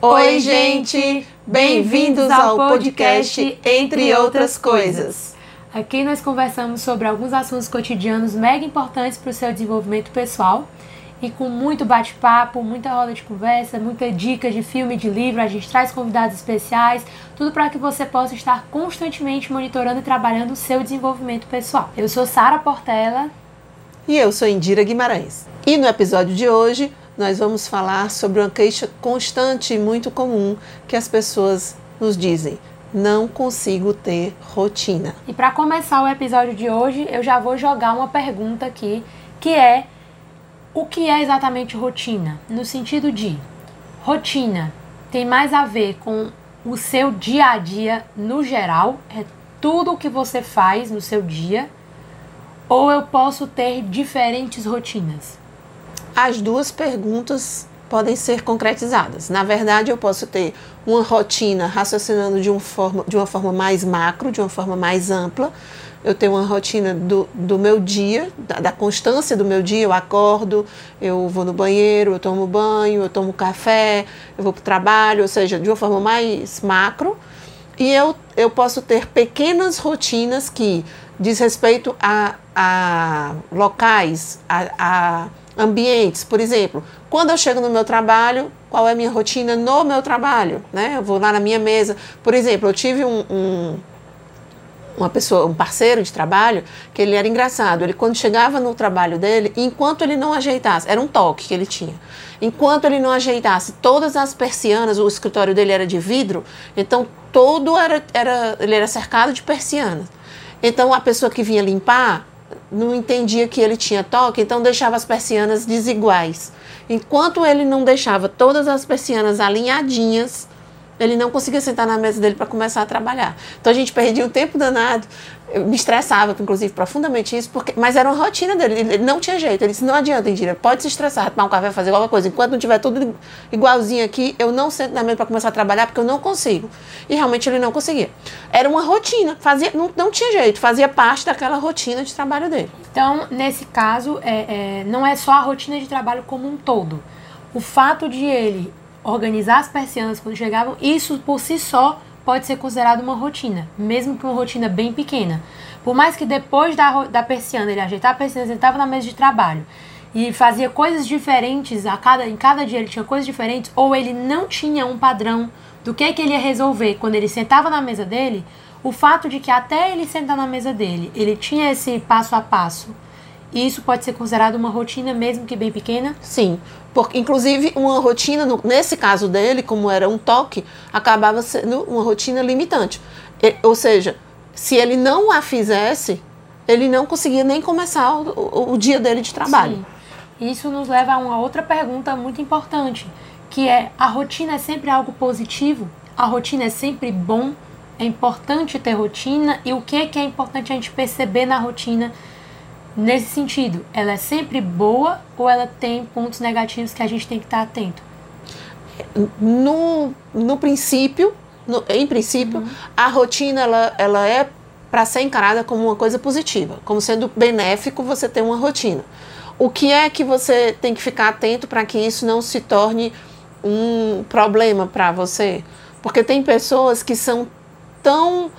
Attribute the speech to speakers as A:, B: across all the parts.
A: Oi, gente! Bem-vindos ao podcast Entre Outras Coisas.
B: Aqui nós conversamos sobre alguns assuntos cotidianos mega importantes para o seu desenvolvimento pessoal e com muito bate-papo, muita roda de conversa, muita dica de filme, de livro, a gente traz convidados especiais, tudo para que você possa estar constantemente monitorando e trabalhando o seu desenvolvimento pessoal. Eu sou Sara Portela.
A: E eu sou Indira Guimarães. E no episódio de hoje nós vamos falar sobre uma queixa constante e muito comum que as pessoas nos dizem: não consigo ter rotina.
B: E para começar o episódio de hoje, eu já vou jogar uma pergunta aqui, que é o que é exatamente rotina? No sentido de rotina tem mais a ver com o seu dia a dia no geral, é tudo o que você faz no seu dia, ou eu posso ter diferentes rotinas?
A: As duas perguntas podem ser concretizadas. Na verdade, eu posso ter uma rotina raciocinando de, um forma, de uma forma mais macro, de uma forma mais ampla. Eu tenho uma rotina do, do meu dia, da, da constância do meu dia. Eu acordo, eu vou no banheiro, eu tomo banho, eu tomo café, eu vou para o trabalho, ou seja, de uma forma mais macro. E eu, eu posso ter pequenas rotinas que diz respeito a, a locais, a, a ambientes. Por exemplo, quando eu chego no meu trabalho, qual é a minha rotina no meu trabalho? Né? Eu vou lá na minha mesa. Por exemplo, eu tive um, um uma pessoa, um parceiro de trabalho, que ele era engraçado. Ele, quando chegava no trabalho dele, enquanto ele não ajeitasse, era um toque que ele tinha. Enquanto ele não ajeitasse todas as persianas, o escritório dele era de vidro, então todo era, era ele era cercado de persianas. Então a pessoa que vinha limpar não entendia que ele tinha toque, então deixava as persianas desiguais. Enquanto ele não deixava todas as persianas alinhadinhas, ele não conseguia sentar na mesa dele para começar a trabalhar. Então a gente perdia um tempo danado. Me estressava, inclusive, profundamente isso, porque, mas era uma rotina dele. Ele não tinha jeito. Ele disse: não adianta, Indira, pode se estressar, tomar um café, fazer qualquer coisa. Enquanto não tiver tudo igualzinho aqui, eu não sento na mesa para começar a trabalhar, porque eu não consigo. E realmente ele não conseguia. Era uma rotina, fazia, não, não tinha jeito, fazia parte daquela rotina de trabalho dele.
B: Então, nesse caso, é, é, não é só a rotina de trabalho como um todo. O fato de ele organizar as persianas quando chegavam, isso por si só pode ser considerado uma rotina, mesmo que uma rotina bem pequena. Por mais que depois da, da persiana ele ajeitar a persiana, ele estava na mesa de trabalho e fazia coisas diferentes, a cada, em cada dia ele tinha coisas diferentes, ou ele não tinha um padrão do que, que ele ia resolver quando ele sentava na mesa dele, o fato de que até ele sentar na mesa dele, ele tinha esse passo a passo e isso pode ser considerado uma rotina, mesmo que bem pequena?
A: Sim, porque inclusive uma rotina, nesse caso dele, como era um toque, acabava sendo uma rotina limitante. ou seja, se ele não a fizesse, ele não conseguia nem começar o, o, dia dele de trabalho.
B: Sim. Isso nos leva a uma outra pergunta muito importante, que é: a rotina é sempre algo positivo? A rotina é sempre bom? É importante ter rotina? E o que é, que é importante a gente perceber na rotina? Nesse sentido, ela é sempre boa ou ela tem pontos negativos que a gente tem que estar atento?
A: No, no princípio, no, em princípio, uhum. a rotina ela, ela é para ser encarada como uma coisa positiva, como sendo benéfico você ter uma rotina. O que é que você tem que ficar atento para que isso não se torne um problema para você? Porque tem pessoas que são tão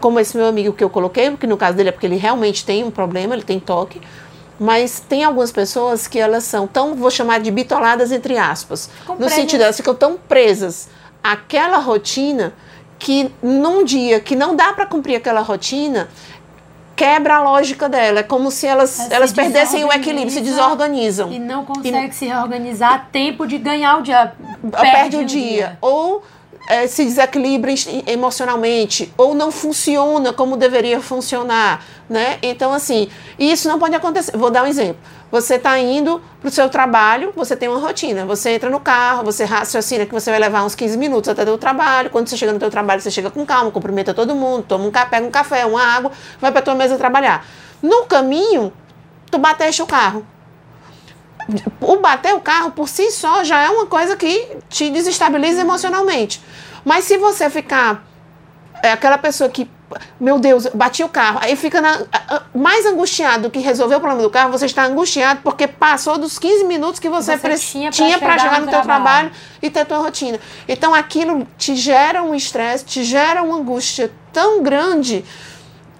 A: como esse meu amigo que eu coloquei, porque no caso dele é porque ele realmente tem um problema, ele tem toque, mas tem algumas pessoas que elas são tão, vou chamar de bitoladas entre aspas, Com no sentido elas ficam tão presas àquela rotina que num dia que não dá para cumprir aquela rotina, quebra a lógica dela. É como se elas, elas, elas perdessem o equilíbrio, se desorganizam.
B: E não consegue e, se reorganizar a tempo de ganhar o dia.
A: Perde, perde o dia. dia. Ou é, se desequilibra emocionalmente ou não funciona como deveria funcionar, né? Então, assim, isso não pode acontecer. Vou dar um exemplo. Você está indo para o seu trabalho, você tem uma rotina. Você entra no carro, você raciocina que você vai levar uns 15 minutos até o trabalho. Quando você chega no seu trabalho, você chega com calma, cumprimenta todo mundo, toma um café, pega um café, uma água, vai para tua mesa trabalhar. No caminho, tu bateste o carro o bater o carro por si só já é uma coisa que te desestabiliza emocionalmente. Mas se você ficar é aquela pessoa que meu Deus, bati o carro. Aí fica na, mais angustiado do que resolver o problema do carro, você está angustiado porque passou dos 15 minutos que você,
B: Você tinha
A: para
B: chegar no
A: teu
B: trabalho.
A: trabalho e ter tua rotina. Então aquilo te gera um estresse, te gera uma angústia tão grande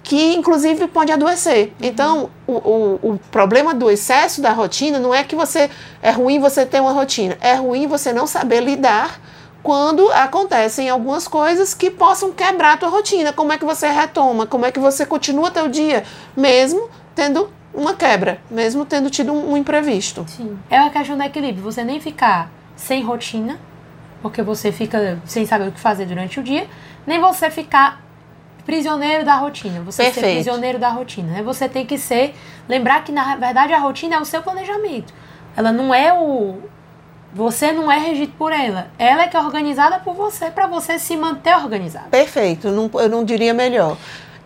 A: que inclusive pode adoecer. Então, o, o, o problema do excesso da rotina não é que você é ruim você ter uma rotina, é ruim você não saber lidar quando acontecem algumas coisas que possam quebrar a tua rotina. Como é que você retoma? Como é que você continua teu dia, mesmo tendo uma quebra, mesmo tendo tido um, um imprevisto?
B: Sim. É a questão do equilíbrio. Você nem ficar sem rotina, porque você fica sem saber o que fazer durante o dia, nem você ficar prisioneiro da rotina. Você ser
A: Perfeito.
B: prisioneiro da rotina. Né? Você tem que ser. Lembrar que, na verdade, a rotina é o seu planejamento. Ela não é o. Você não é regido por ela. Ela é que é organizada por você, para você se manter organizado.
A: Perfeito, não- eu não diria melhor.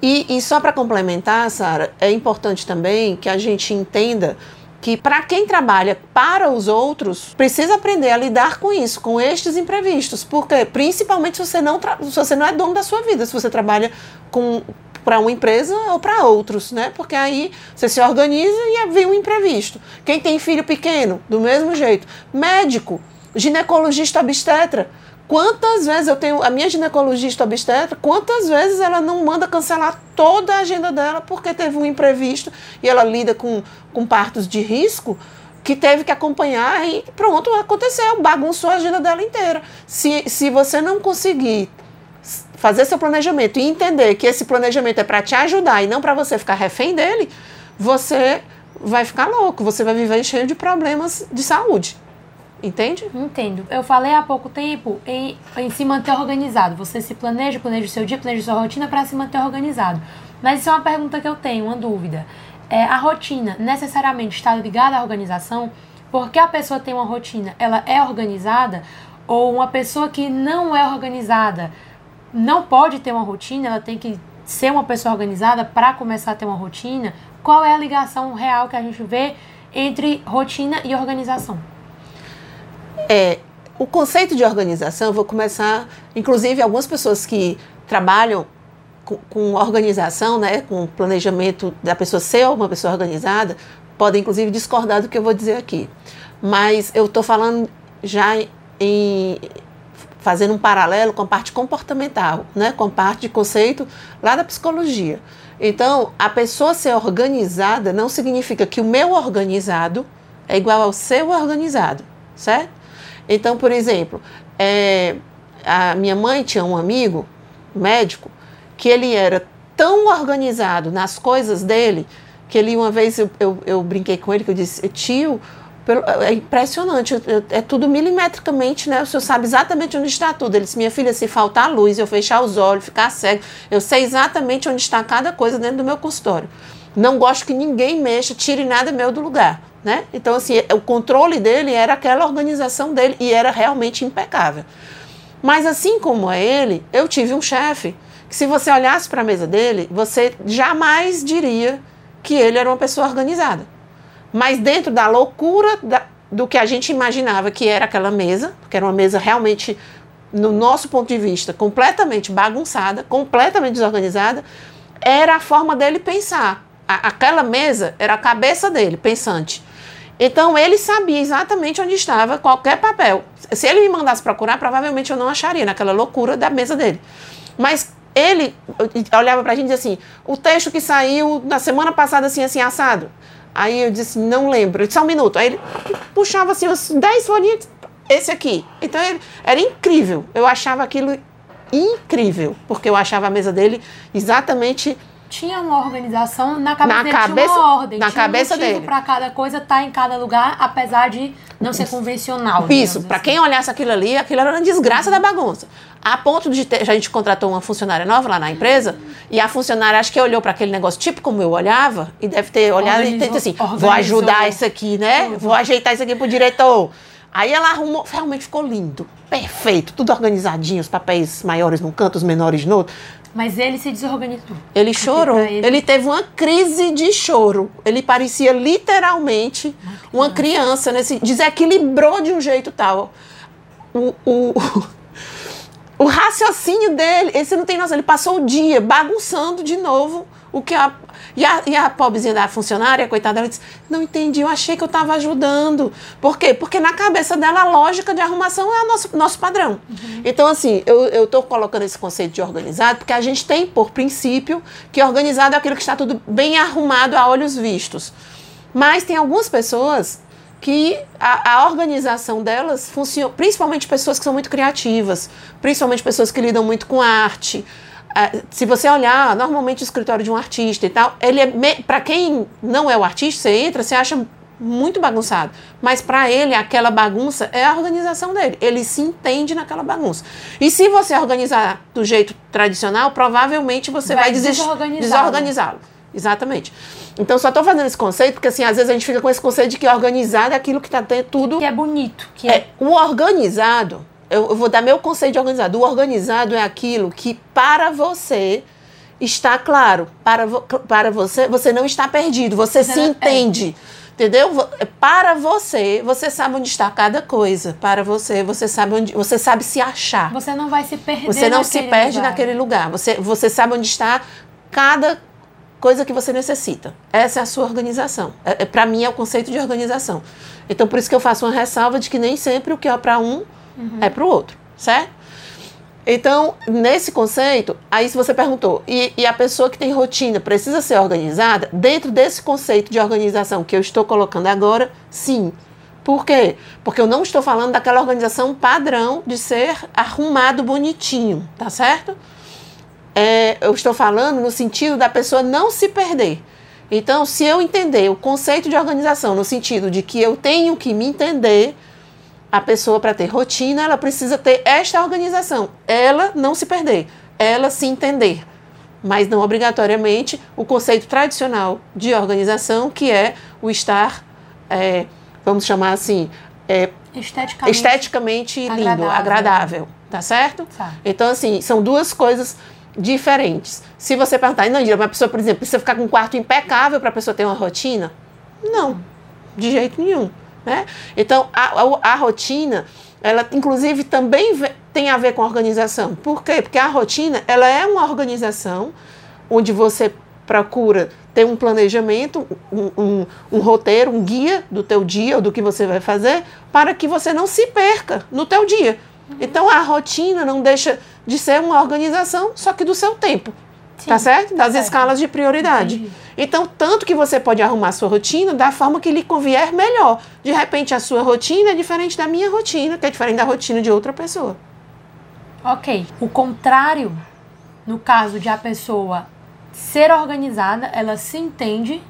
A: E, e só para complementar, Sara, é importante também que a gente entenda que para quem trabalha para os outros, precisa aprender a lidar com isso, com estes imprevistos. Porque, principalmente se você não, se você não é dono da sua vida, se você trabalha com para uma empresa ou para outros, né? Porque aí você se organiza e vem um imprevisto. Quem tem filho pequeno, do mesmo jeito. Médico, ginecologista obstetra. Quantas vezes eu tenho a minha ginecologista obstetra, quantas vezes ela não manda cancelar toda a agenda dela porque teve um imprevisto e ela lida com, com partos de risco que teve que acompanhar e pronto, aconteceu, bagunçou a agenda dela inteira. Se, se você não conseguir fazer seu planejamento e entender que esse planejamento é para te ajudar e não para você ficar refém dele, você vai ficar louco, você vai viver cheio de problemas de saúde. Entende?
B: Entendo. Eu falei há pouco tempo em, em se manter organizado. Você se planeja, planeja o seu dia, planeja sua rotina para se manter organizado. Mas isso é uma pergunta que eu tenho, uma dúvida. É, a rotina necessariamente está ligada à organização? Porque a pessoa tem uma rotina, ela é organizada? Ou uma pessoa que não é organizada não pode ter uma rotina, ela tem que ser uma pessoa organizada para começar a ter uma rotina? Qual é a ligação real que a gente vê entre rotina e organização?
A: É, o conceito de organização, eu vou começar, inclusive algumas pessoas que trabalham com, com organização, né, com planejamento da pessoa ser uma pessoa organizada, podem inclusive discordar do que eu vou dizer aqui. Mas eu estou falando já em fazendo um paralelo com a parte comportamental, né, com a parte de conceito lá da psicologia. Então, a pessoa ser organizada não significa que o meu organizado é igual ao seu organizado, certo? Então, por exemplo, é, a minha mãe tinha um amigo, médico, que ele era tão organizado nas coisas dele, que ele uma vez eu, eu, eu brinquei com ele, que eu disse, tio, é impressionante, é tudo milimetricamente, né? O senhor sabe exatamente onde está tudo. Ele disse, minha filha, se faltar luz, eu fechar os olhos, ficar cego, eu sei exatamente onde está cada coisa dentro do meu consultório. Não gosto que ninguém mexa, tire nada meu do lugar, né? Então, assim, o controle dele era aquela organização dele e era realmente impecável. Mas assim como é ele, eu tive um chefe que se você olhasse para a mesa dele, você jamais diria que ele era uma pessoa organizada. Mas dentro da loucura da- do que a gente imaginava que era aquela mesa, que era uma mesa realmente, no nosso ponto de vista, completamente bagunçada, completamente desorganizada, era a forma dele pensar. A- aquela mesa era a cabeça dele, pensante. Então ele sabia exatamente onde estava qualquer papel. Se ele me mandasse procurar, provavelmente eu não acharia naquela loucura da mesa dele. Mas ele olhava pra gente e dizia assim: o texto que saiu na semana passada, assim, assim, assado. Aí eu disse: não lembro. Só um minuto. Aí ele puxava assim, uns 10 folhinhas, esse aqui. Então ele, era incrível. Eu achava aquilo incrível, porque eu achava a mesa dele exatamente
B: tinha uma organização na cabeça
A: Na
B: dele
A: cabeça-
B: tinha uma ordem
A: na
B: tinha
A: cabeça
B: um
A: dele.
B: para cada coisa estar em cada lugar apesar de não ser convencional
A: Isso, para
B: assim.
A: quem olhasse aquilo ali, aquilo era uma desgraça da bagunça. A ponto de ter, a gente contratou uma funcionária nova lá na empresa, e a funcionária acho que olhou para aquele negócio tipo como eu olhava, e deve ter olhado e
B: Organizou-
A: dito assim: vou
B: organizou.
A: ajudar isso aqui, né? Vou ajeitar isso aqui pro diretor. Aí ela arrumou, realmente ficou lindo, perfeito, tudo organizadinho, os papéis maiores num canto, os menores no outro.
B: Mas ele se desorganizou
A: Ele chorou.
B: ele-
A: Ele... teve uma crise de choro. Ele parecia literalmente uma criança, nesse, desequilibrou de um jeito tal. O, o, o raciocínio dele, esse não tem noção, ele passou o dia bagunçando de novo o que a. E a, e a pobrezinha da funcionária, coitada, ela disse: Não entendi, eu achei que eu estava ajudando. Por quê? Porque na cabeça dela a lógica de arrumação é o nosso, nosso padrão. Uhum. Então, assim, eu estou colocando esse conceito de organizado porque a gente tem por princípio que organizado é aquilo que está tudo bem arrumado a olhos vistos. Mas tem algumas pessoas que a, a, organização delas funciona, principalmente pessoas que são muito criativas, principalmente pessoas que lidam muito com arte. Uh, se você olhar normalmente o escritório de um artista e tal, ele é para quem não é o artista, você entra, você acha muito bagunçado, mas para ele aquela bagunça é a organização dele. Ele se entende naquela bagunça. E se você organizar do jeito tradicional, provavelmente você vai, vai desorganizá-lo. desorganizá-lo. Exatamente. Então, só estou fazendo esse conceito, porque assim, às vezes a gente fica com esse conceito de que organizado é aquilo que está tudo.
B: Que é bonito. Que
A: é... é o organizado, eu, eu vou dar meu conceito de organizado. O organizado é aquilo que, para você, está claro. Para, para você, você não está perdido, você, se é. entende. É. Entendeu? Para você, você sabe onde está cada coisa. Para você, você sabe onde, você sabe se achar.
B: Você não vai se perder.
A: Você não se perde lugar. naquele lugar. Você, você sabe onde está cada coisa que você necessita. Essa é a sua organização. É, é para mim é o conceito de organização. Então por isso que eu faço uma ressalva de que nem sempre o que é para um uhum. é para o outro, certo? Então, nesse conceito, aí se você perguntou, e, e, a pessoa que tem rotina precisa ser organizada, dentro desse conceito de organização que eu estou colocando agora, sim. Por quê? Porque eu não estou falando daquela organização padrão de ser arrumado bonitinho, tá certo? é, eu estou falando no sentido da pessoa não se perder. Então, se eu entender o conceito de organização no sentido de que eu tenho que me entender, a pessoa para ter rotina, ela precisa ter esta organização. Ela não se perder, ela se entender. Mas não obrigatoriamente o conceito tradicional de organização, que é o estar, é, vamos chamar assim, é, esteticamente, esteticamente lindo, agradável. agradável. Tá certo? Tá. Então, assim, são duas coisas diferentes. Se você perguntar, não, uma pessoa, por exemplo, precisa ficar com um quarto impecável para a pessoa ter uma rotina? Não, de jeito nenhum. Né? Então, a, a, a rotina, ela inclusive também tem a ver com organização. Por quê? Porque a rotina, ela é uma organização onde você procura ter um planejamento, um, um, um, roteiro, um guia do teu dia, ou do que você vai fazer, para que você não se perca no teu dia. Então a rotina não deixa de ser uma organização, só que do seu tempo. Sim, tá certo? Das certo. escalas de prioridade. Entendi. Então, tanto que você pode arrumar sua rotina da forma que lhe convier melhor. De repente, a sua rotina é diferente da minha rotina, que é diferente da rotina de outra pessoa.
B: Ok. O contrário, no caso de a pessoa ser organizada, ela se entende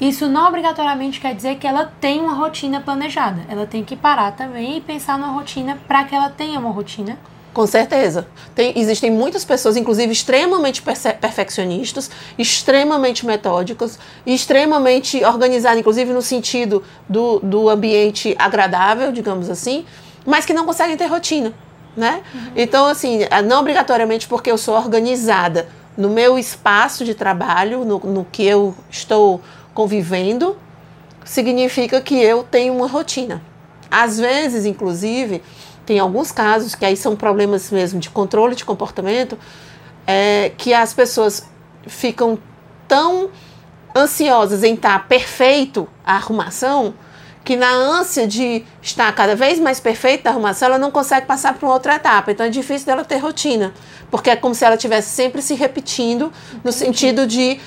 B: isso não obrigatoriamente quer dizer que ela tem uma rotina planejada. Ela tem que parar também e pensar na rotina para que ela tenha uma rotina.
A: Com certeza. Tem, existem muitas pessoas, inclusive extremamente perfeccionistas, extremamente metódicas, extremamente organizadas, inclusive no sentido do, do ambiente agradável, digamos assim, mas que não conseguem ter rotina. Né? Uhum. Então, assim, não obrigatoriamente porque eu sou organizada no meu espaço de trabalho, no, no que eu estou convivendo, significa que eu tenho uma rotina. Às vezes, inclusive, tem alguns casos que aí são problemas mesmo de controle de comportamento, é, que as pessoas ficam tão ansiosas em estar perfeito a arrumação, que na ânsia de estar cada vez mais perfeita a arrumação, ela não consegue passar para uma outra etapa. Então é difícil dela ter rotina, porque é como se ela estivesse sempre se repetindo, no sentido de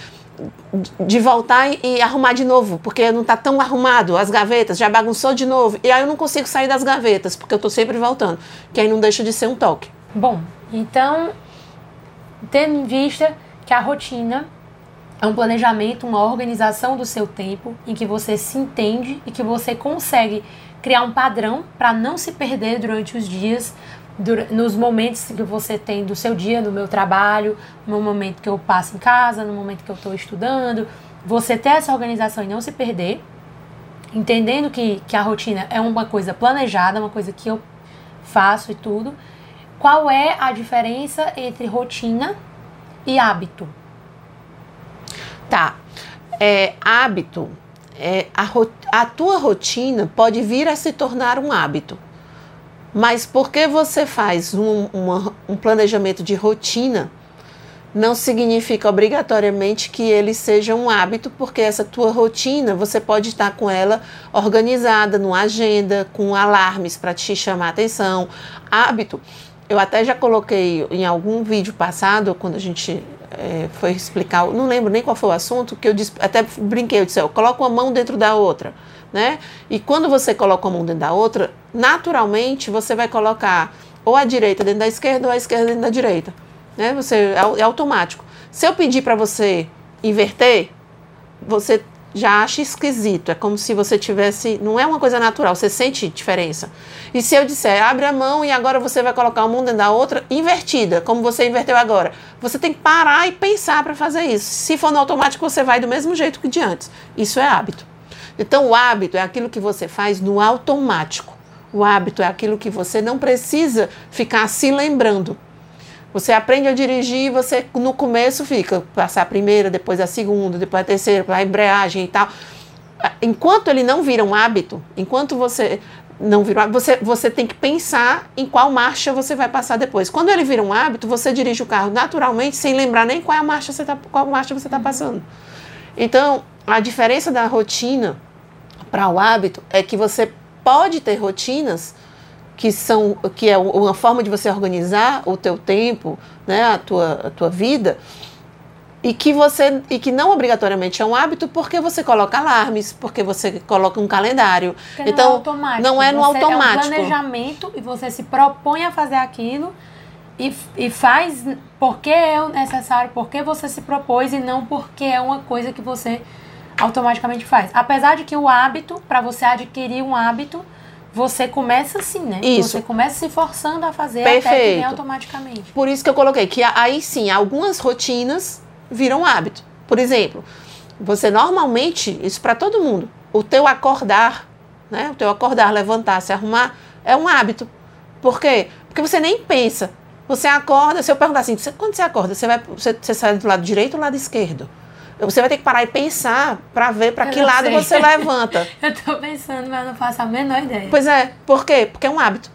A: de voltar e arrumar de novo, porque não está tão arrumado, as gavetas já bagunçou de novo, e aí eu não consigo sair das gavetas, porque eu estou sempre voltando, que aí não deixa de ser um toque.
B: Bom, então, tendo em vista que a rotina é um planejamento, uma organização do seu tempo, em que você se entende e que você consegue criar um padrão para não se perder durante os dias, nos momentos que você tem do seu dia, no meu trabalho, no momento que eu passo em casa, no momento que eu estou estudando, você ter essa organização e não se perder, entendendo que, que a rotina é uma coisa planejada, uma coisa que eu faço e tudo. Qual é a diferença entre rotina e hábito?
A: Tá. É, hábito, é, a, a tua rotina pode vir a se tornar um hábito Mas porque você faz um, uma, um planejamento de rotina, não significa obrigatoriamente que ele seja um hábito, porque essa tua rotina você pode estar com ela organizada numa agenda, com alarmes para te chamar a atenção. Hábito, eu até já coloquei em algum vídeo passado, quando a gente é, foi explicar, não lembro nem qual foi o assunto, que eu disse, até brinquei, eu disse, eu coloco uma mão dentro da outra, né? E quando você coloca uma dentro da outra, naturalmente você vai colocar ou a direita dentro da esquerda ou a esquerda dentro da direita né? Você é, é automático. Se eu pedir para você inverter, você já acha esquisito. É como se você tivesse. Não é uma coisa natural, você sente diferença. E se eu disser, abre a mão e agora você vai colocar uma dentro da outra invertida, como você inverteu agora, você tem que parar e pensar para fazer isso. Se for no automático, você vai do mesmo jeito que de antes. Isso é hábito. Então, o hábito é aquilo que você faz no automático. O hábito é aquilo que você não precisa ficar se lembrando. Você aprende a dirigir, você no começo fica, passar a primeira, depois a segunda, depois a terceira, a embreagem e tal. Enquanto ele não vira um hábito, enquanto você não vira você, você tem que pensar em qual marcha você vai passar depois. Quando ele vira um hábito, você dirige o carro naturalmente, sem lembrar nem qual, é a marcha você tá, qual marcha você está passando. Então, a diferença da rotina para o hábito é que você pode ter rotinas que são que é uma forma de você organizar o teu tempo, né, a tua, a tua vida, e que você e que não obrigatoriamente é um hábito porque você coloca alarmes, porque você coloca um calendário.
B: Porque
A: então
B: não é automático.
A: Não é no
B: você
A: automático.
B: É um planejamento e você se propõe a fazer aquilo e, e faz porque é necessário, porque você se propôs e não porque é uma coisa que você automaticamente faz. Apesar de que o hábito, para você adquirir um hábito, você começa assim, né?
A: Isso.
B: Você começa se forçando a fazer
A: Perfeito.
B: até que vem automaticamente.
A: Por isso que eu coloquei que aí sim, algumas rotinas viram hábito. Por exemplo, você normalmente, isso para todo mundo, o teu acordar, né? O teu acordar, levantar, se arrumar, é um hábito. Por quê? Porque você nem pensa. Você acorda, se eu perguntar assim, quando você acorda, você, vai, você, você sai do lado direito ou do lado esquerdo? Você vai ter que parar e pensar para ver para que lado
B: sei.
A: você levanta.
B: Eu tô pensando, mas não faço a menor ideia.
A: Pois é, por quê? Porque é um hábito.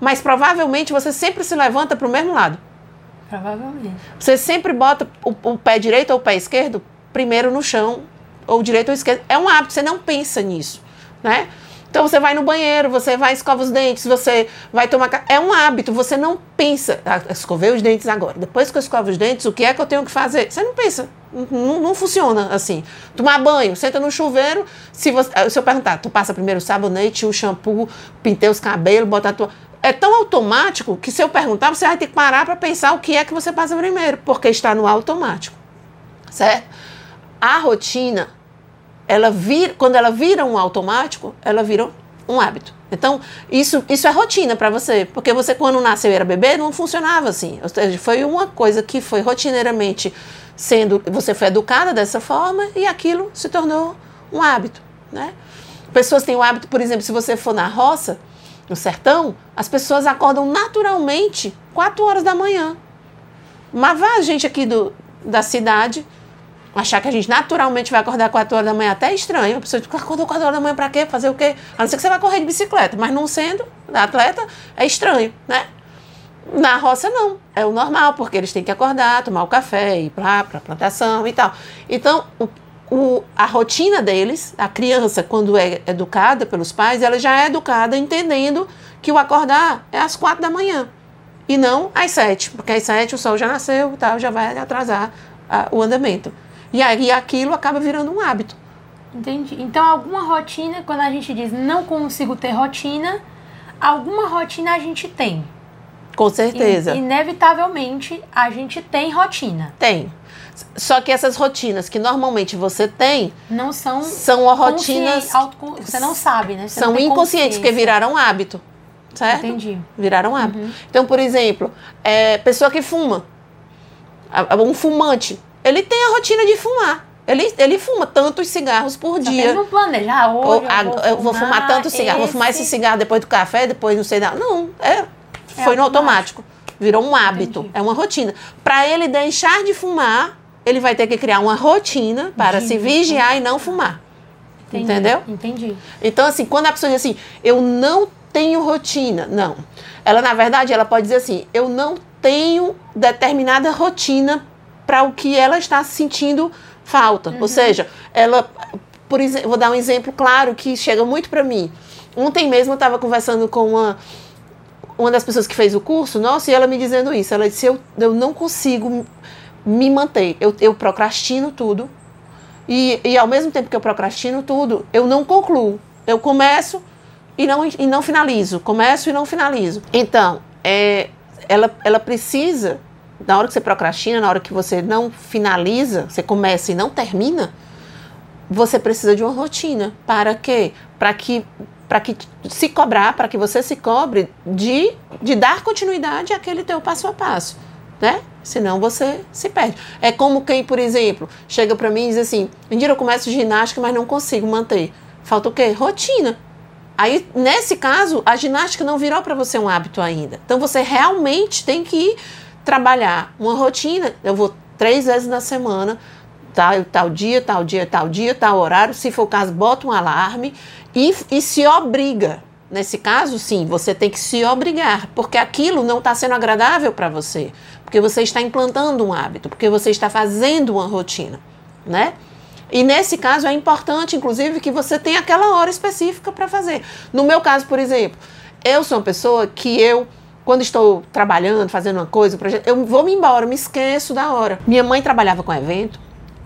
A: Mas provavelmente você sempre se levanta para o mesmo lado.
B: Provavelmente.
A: Você sempre bota o, o pé direito ou o pé esquerdo primeiro no chão, ou direito ou esquerdo. É um hábito, você não pensa nisso, né? Então você vai no banheiro, você vai escova os dentes, você vai tomar. É um hábito, você não pensa. Ah, escovei os dentes agora. Depois que eu escovo os dentes, o que é que eu tenho que fazer? Você não pensa. Não, não- não funciona assim. Tomar banho, senta no chuveiro. Se, você, ah, se eu perguntar, tu passa primeiro o sabonete, o shampoo, pintei os cabelos, bota a tua. É tão automático que se eu perguntar, você vai ter que parar para pensar o que é que você passa primeiro, porque está no automático. Certo? A rotina ela vira, quando ela vira um automático, ela vira um hábito. Então, isso, isso é rotina para você, porque você quando nasceu era bebê não funcionava assim. Ou seja, foi uma coisa que foi rotineiramente sendo, você foi educada dessa forma e aquilo se tornou um hábito, né? Pessoas têm o hábito, por exemplo, se você for na roça, no sertão, as pessoas acordam naturalmente 4 horas da manhã. Mas vá a gente aqui do, da cidade achar que a gente naturalmente vai acordar 4 horas da manhã até é estranho. A pessoa diz, acordou 4 horas da manhã pra quê? Fazer o quê? A não ser que você vai correr de bicicleta, mas não sendo atleta, é estranho, né? Na roça não, é o normal, porque eles têm que acordar, tomar o café, ir para a plantação e tal. Então, o, o, a rotina deles, a criança, quando é educada pelos pais, ela já é educada entendendo que o acordar é às quatro da manhã e não às sete, porque às sete o sol já nasceu e tal, já vai atrasar ah, o andamento. E aí aquilo acaba virando um hábito.
B: Entendi. Então, alguma rotina, quando a gente diz não consigo ter rotina, alguma rotina a gente tem.
A: Com certeza.
B: Inevitavelmente, a gente tem rotina.
A: Tem. Só que essas rotinas que normalmente você tem
B: Não são.
A: são rotinas
B: autocon- Você não sabe, né? Você
A: são inconscientes, porque viraram hábito. Certo?
B: Entendi.
A: Viraram hábito. Então, por exemplo, é, pessoa que fuma, um fumante, ele tem a rotina de fumar. Ele, ele fuma tantos cigarros por
B: Só
A: dia.
B: ele não planeja. Ah,
A: Ou,
B: hoje eu, vou
A: eu vou fumar tanto cigarro, vou fumar esse cigarro depois do café, depois não sei nada. Não, é, foi no automático. Virou um hábito,
B: Entendi.
A: é uma rotina. Para ele deixar de fumar, ele vai ter que criar uma rotina para
B: De-
A: se vigiar e não fumar.
B: Entendi,
A: Entendeu?
B: Entendi.
A: Então, assim, quando a pessoa diz assim, eu não tenho rotina. Não. Ela, na verdade, ela pode dizer assim: eu não tenho determinada rotina para o que ela está sentindo falta. Uhum. Ou seja, ela, por exemplo, vou dar um exemplo claro que chega muito para mim. Ontem mesmo eu estava conversando com uma, uma das pessoas que fez o curso, nossa, e ela me dizendo isso. Ela disse: eu, eu não consigo me manter, eu, eu procrastino tudo. E, e ao mesmo tempo que eu procrastino tudo, eu não concluo. Eu começo e não, e não finalizo. Começo e não finalizo. Então, é, ela, ela precisa, na hora que você procrastina, na hora que você não finaliza, você começa e não termina, você precisa de uma rotina. Para quê? Para que para que se cobrar, para que você se cobre de, de dar continuidade àquele teu passo a passo, né? Senão você se perde. É como quem, por exemplo, chega para mim e diz assim: Mentira, eu começo ginástica, mas não consigo manter. Falta o quê? Rotina. Aí, nesse caso, a ginástica não virou para você um hábito ainda. Então, você realmente tem que trabalhar uma rotina. Eu vou três vezes na semana, tal, tal dia, tal dia, tal dia, tal horário. Se for o caso, bota um alarme e, e se obriga. Nesse caso, sim, você tem que se obrigar, porque aquilo não está sendo agradável para você, porque você está implantando um hábito, porque você está fazendo uma rotina, né? E nesse caso é importante, inclusive, que você tenha aquela hora específica para fazer. No meu caso, por exemplo, eu sou uma pessoa que eu quando estou trabalhando, fazendo uma coisa, um projeto, eu vou me embora, me esqueço da hora. Minha mãe trabalhava com evento,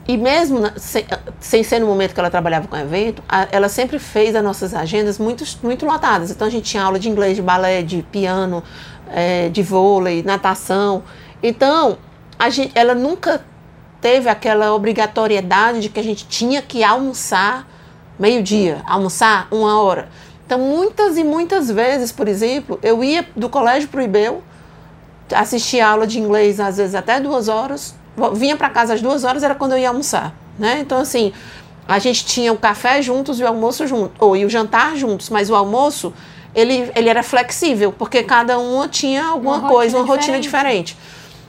A: e mesmo sem, sem, ser no momento que ela trabalhava com evento, a, ela sempre fez as nossas agendas muito, muito lotadas. Então a gente tinha aula de inglês, de balé, de piano, é, de vôlei, natação. Então gente, ela nunca teve aquela obrigatoriedade de que a gente tinha que almoçar meio-dia, almoçar uma hora. Então muitas e muitas vezes, por exemplo, eu ia do colégio para o IBEU, assistia aula de inglês às vezes até duas horas, vinha para casa às duas horas, era quando eu ia almoçar, né? Então, assim, a gente tinha o café juntos e o almoço junto, ou e o jantar juntos, mas o almoço, ele, ele era flexível, porque cada uma tinha alguma uma coisa, uma rotina diferente.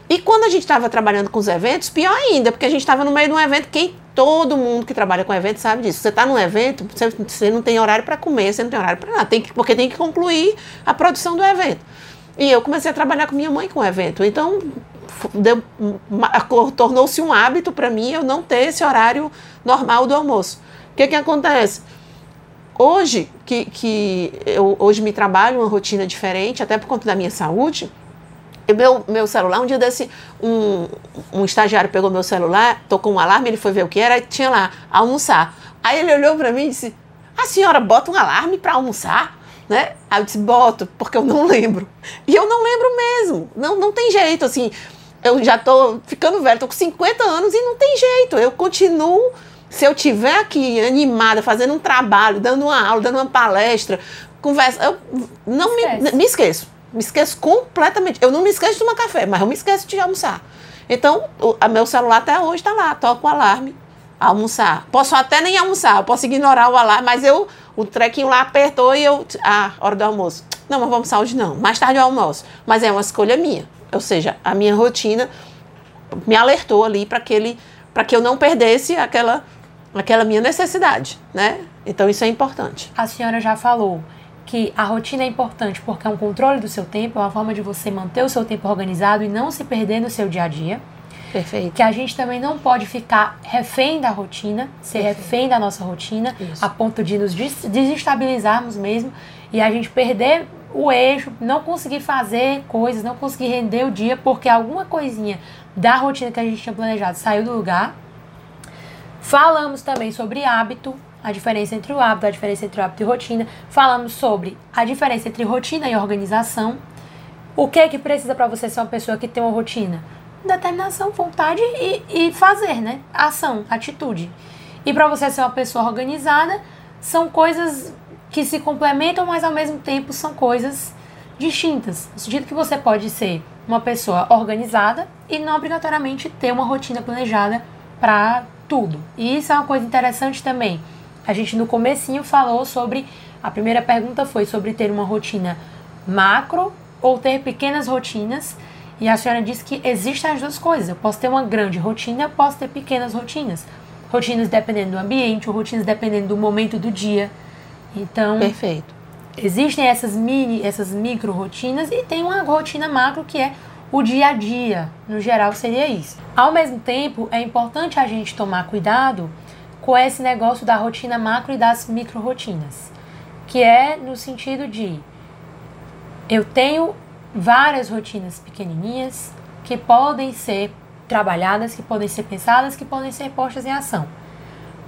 A: E quando a gente estava trabalhando com os eventos, pior ainda, porque a gente estava no meio de um evento, quem todo mundo que trabalha com evento sabe disso. Você está num evento, você, você não tem horário para comer, você não tem horário para nada, tem que, porque tem que concluir a produção do evento. E eu comecei a trabalhar com minha mãe com o evento. Então, tornou-se um hábito para mim eu não ter esse horário normal do almoço. O que, que acontece? Hoje, que, que eu hoje me trabalho uma rotina diferente, até por conta da minha saúde, meu, meu celular, um dia desse, um, um estagiário pegou meu celular, tocou um alarme, ele foi ver o que era, tinha lá, almoçar. Aí ele olhou para mim e disse, a senhora bota um alarme para almoçar? Né? Aí eu disse, boto, porque eu não lembro. E eu não lembro mesmo, não, não tem jeito, assim, eu já tô ficando velho, tô com 50 anos e não tem jeito. Eu continuo, se eu tiver aqui animada, fazendo um trabalho, dando uma aula, dando uma palestra, conversa, eu não me, me esqueço. Me esqueço completamente. Eu não me esqueço de tomar café, mas eu me esqueço de almoçar. Então, o a meu celular até hoje está lá, toca o alarme, almoçar. Posso até nem almoçar, posso ignorar o alarme, mas eu, o trequinho lá apertou e eu, ah, hora do almoço. Não, mas vamos almoçar hoje não. Mais tarde eu almoço. Mas é uma escolha minha. Ou seja, a minha rotina me alertou ali para para que eu não perdesse aquela aquela minha necessidade, né? Então isso é importante.
B: A senhora já falou que a rotina é importante porque é um controle do seu tempo, é uma forma de você manter o seu tempo organizado e não se perder no seu dia a dia.
A: Perfeito.
B: Que a gente também não pode ficar refém da rotina, ser Perfeito. refém da nossa rotina, Isso. a ponto de nos desestabilizarmos mesmo e a gente perder o eixo, não conseguir fazer coisas, não conseguir render o dia porque alguma coisinha da rotina que a gente tinha planejado saiu do lugar. Falamos também sobre hábito, a diferença entre o hábito, a diferença entre o hábito e rotina. Falamos sobre a diferença entre rotina e organização. O que é que precisa para você ser uma pessoa que tem uma rotina? Determinação, vontade e, e fazer, né? Ação, atitude. E para você ser uma pessoa organizada, são coisas que se complementam, mas ao mesmo tempo são coisas distintas. No sentido que você pode ser uma pessoa organizada e não obrigatoriamente ter uma rotina planejada para tudo. E isso é uma coisa interessante também. A gente no comecinho falou sobre a primeira pergunta foi sobre ter uma rotina macro ou ter pequenas rotinas. E a senhora disse que existem as duas coisas. Eu posso ter uma grande rotina, eu posso ter pequenas rotinas. Rotinas dependendo do ambiente, ou rotinas dependendo do momento do dia. Então.
A: Perfeito.
B: existem essas mini, essas micro rotinas e tem uma rotina macro que é o dia a dia, no geral seria isso. Ao mesmo tempo, é importante a gente tomar cuidado com esse negócio da rotina macro e das micro rotinas, que é no sentido de eu tenho várias rotinas pequenininhas que podem ser trabalhadas, que podem ser pensadas, que podem ser postas em ação.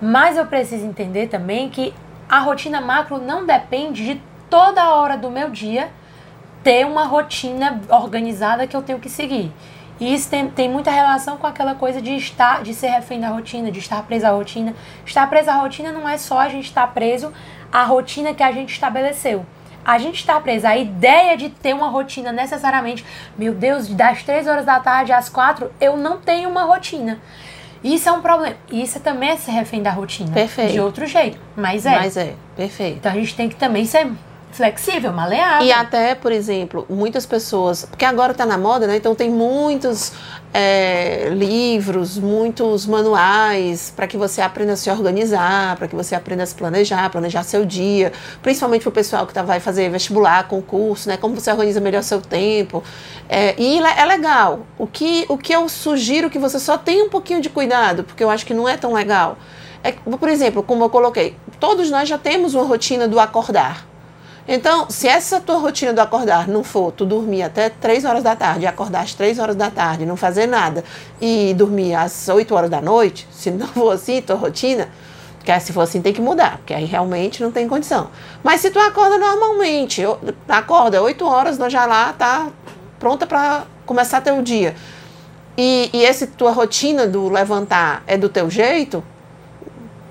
B: Mas eu preciso entender também que a rotina macro não depende de toda hora do meu dia ter uma rotina organizada que eu tenho que seguir. E isso tem, tem muita relação com aquela coisa de estar, de ser refém da rotina, de estar preso à rotina. Estar preso à rotina não é só a gente estar preso à rotina que a gente estabeleceu. A gente está preso à ideia de ter uma rotina necessariamente. Meu Deus, das 3 horas da tarde às 4, eu não tenho uma rotina. Isso é um problema. Isso também é ser refém da rotina.
A: Perfeito.
B: De outro jeito. Mas é.
A: Mas é, perfeito.
B: Então a gente tem que também ser flexível, maleável.
A: E até, por exemplo, muitas pessoas, porque agora está na moda, né? Então tem muitos é, livros, muitos manuais para que você aprenda a se organizar, para que você aprenda a se planejar, planejar seu dia, principalmente para o pessoal que tá, vai fazer vestibular, concurso, né? Como você organiza melhor seu tempo. É, e é legal. O que, o que eu sugiro que você só tenha um pouquinho de cuidado, porque eu acho que não é tão legal. É, por exemplo, como eu coloquei, todos nós já temos uma rotina do acordar. Então, se essa tua rotina do acordar não for tu dormir até 3 horas da tarde, acordar às 3 horas da tarde, não fazer nada e dormir às 8 horas da noite, se não for assim tua rotina, que se for assim tem que mudar, porque aí realmente não tem condição. Mas se tu acorda normalmente, acorda 8 horas, nós já lá tá pronta para começar teu dia. E, e essa tua rotina do levantar é do teu jeito,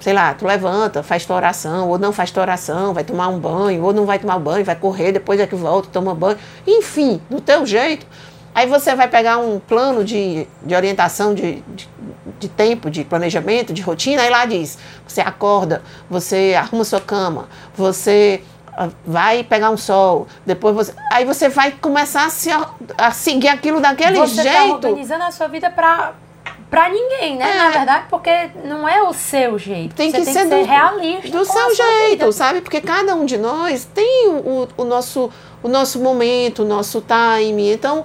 A: sei lá, tu levanta, faz tua oração, ou não faz tua oração, vai tomar um banho, ou não vai tomar banho, vai correr, depois é que volta, toma banho, enfim, do teu jeito. Aí você vai pegar um plano de, de orientação de, de, de tempo, de planejamento, de rotina, aí lá diz, você acorda, você arruma sua cama, você ah, vai pegar um sol, depois você. Aí você vai começar a, se, a seguir aquilo daquele
B: você
A: jeito.
B: Você tá organizando a sua vida para para ninguém, né? É. Na verdade, porque não é o seu jeito.
A: Tem que,
B: tem
A: ser,
B: que ser do, realista.
A: Do seu jeito, vida. sabe? Porque cada um de nós tem o, o, nosso, o nosso momento, o nosso time. Então,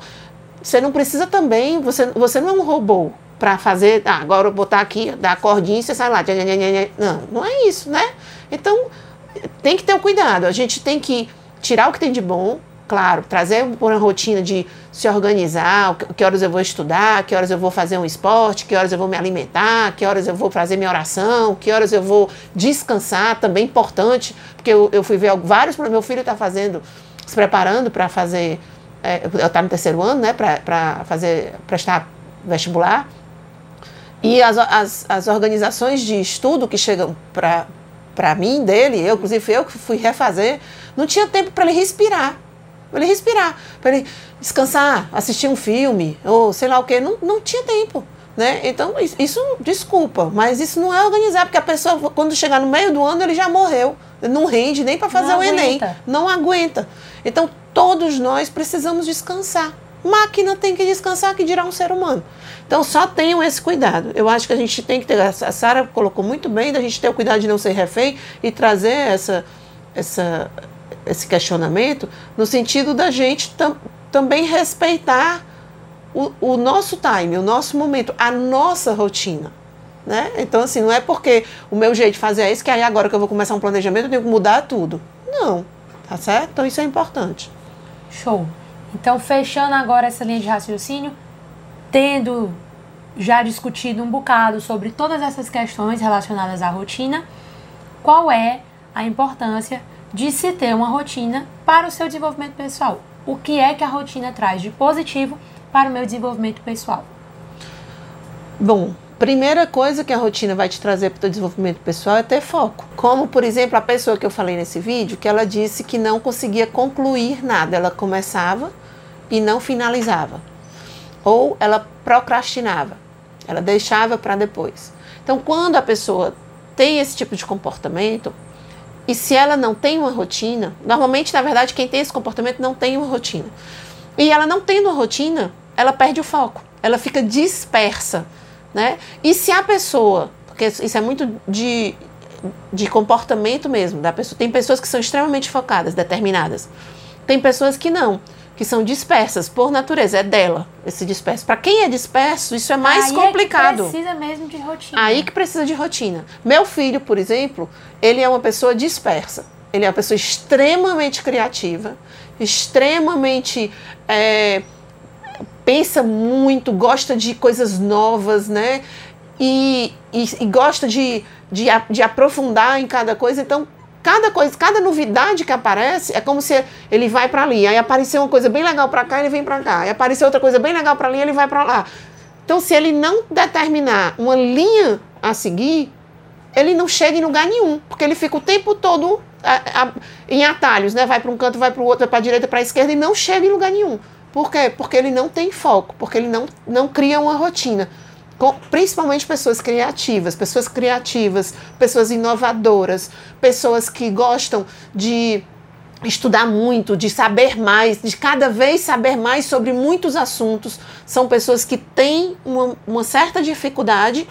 A: você não precisa também, você, você não é um robô para fazer, ah, agora eu vou botar aqui, dar a cordinha e você sai lá. Não, não é isso, né? Então, tem que ter o cuidado. A gente tem que tirar o que tem de bom, claro, trazer uma rotina de se organizar, que horas eu vou estudar, que horas eu vou fazer um esporte, que horas eu vou me alimentar, que horas eu vou fazer minha oração, que horas eu vou descansar, também importante, porque eu, eu fui ver vários, meu filho está fazendo, se preparando para fazer, é, eu está no terceiro ano, né, para fazer, prestar vestibular, e as, as, as organizações de estudo que chegam para mim, dele, eu, inclusive eu que fui refazer, não tinha tempo para ele respirar para ele respirar, para ele descansar, assistir um filme, ou sei lá o que, não, não tinha tempo. Né? Então, isso, desculpa, mas isso não é organizar, porque a pessoa, quando chegar no meio do ano, ele já morreu. Não rende nem para fazer não o aguenta. Enem. Não aguenta. Então, todos nós precisamos descansar. Máquina tem que descansar, que dirá um ser humano. Então, só tenham esse cuidado. Eu acho que a gente tem que ter. A Sara colocou muito bem, da gente ter o cuidado de não ser refém e trazer essa, essa esse questionamento no sentido da gente tam, também respeitar o, o nosso time, o nosso momento, a nossa rotina. Né? Então, assim, não é porque o meu jeito de fazer é isso que aí agora que eu vou começar um planejamento eu tenho que mudar tudo. Não, tá certo? Então, isso é importante.
B: Show. Então, fechando agora essa linha de raciocínio, tendo já discutido um bocado sobre todas essas questões relacionadas à rotina, qual é a importância de se ter uma rotina para o seu desenvolvimento pessoal. O que é que a rotina traz de positivo para o meu desenvolvimento pessoal?
A: Bom, primeira coisa que a rotina vai te trazer para o teu desenvolvimento pessoal é ter foco. Como, por exemplo, a pessoa que eu falei nesse vídeo, que ela disse que não conseguia concluir nada. Ela começava e não finalizava. Ou ela procrastinava. Ela deixava para depois. Então, quando a pessoa tem esse tipo de comportamento, e se ela não tem uma rotina, normalmente, na verdade, quem tem esse comportamento não tem uma rotina. E ela não tendo uma rotina, ela perde o foco, ela fica dispersa, né? E se a pessoa, porque isso é muito de de comportamento mesmo da pessoa. Tem pessoas que são extremamente focadas, determinadas. Tem pessoas que não, que são dispersas por natureza, é dela esse disperso. Para quem é disperso, isso é mais
B: Aí
A: complicado.
B: É que precisa mesmo de rotina.
A: Aí que precisa de rotina. Meu filho, por exemplo, ele é uma pessoa dispersa. Ele é uma pessoa extremamente criativa, extremamente. É, pensa muito, gosta de coisas novas, né? E, e, e gosta de, de, de aprofundar em cada coisa. Então, cada coisa, cada novidade que aparece é como se ele vai para ali, aí apareceu uma coisa bem legal para cá, ele vem para cá, aí apareceu outra coisa bem legal para ali, ele vai para lá. Então, se ele não determinar uma linha a seguir, ele não chega em lugar nenhum, porque ele fica o tempo todo a, a, em atalhos, né? Vai para um canto, vai para o outro, vai para a direita, para a esquerda e não chega em lugar nenhum. Por quê? Porque ele não tem foco, porque ele não, não cria uma rotina. Com, principalmente pessoas criativas, pessoas criativas, pessoas inovadoras, pessoas que gostam de estudar muito, de saber mais, de cada vez saber mais sobre muitos assuntos. São pessoas que têm uma, uma certa dificuldade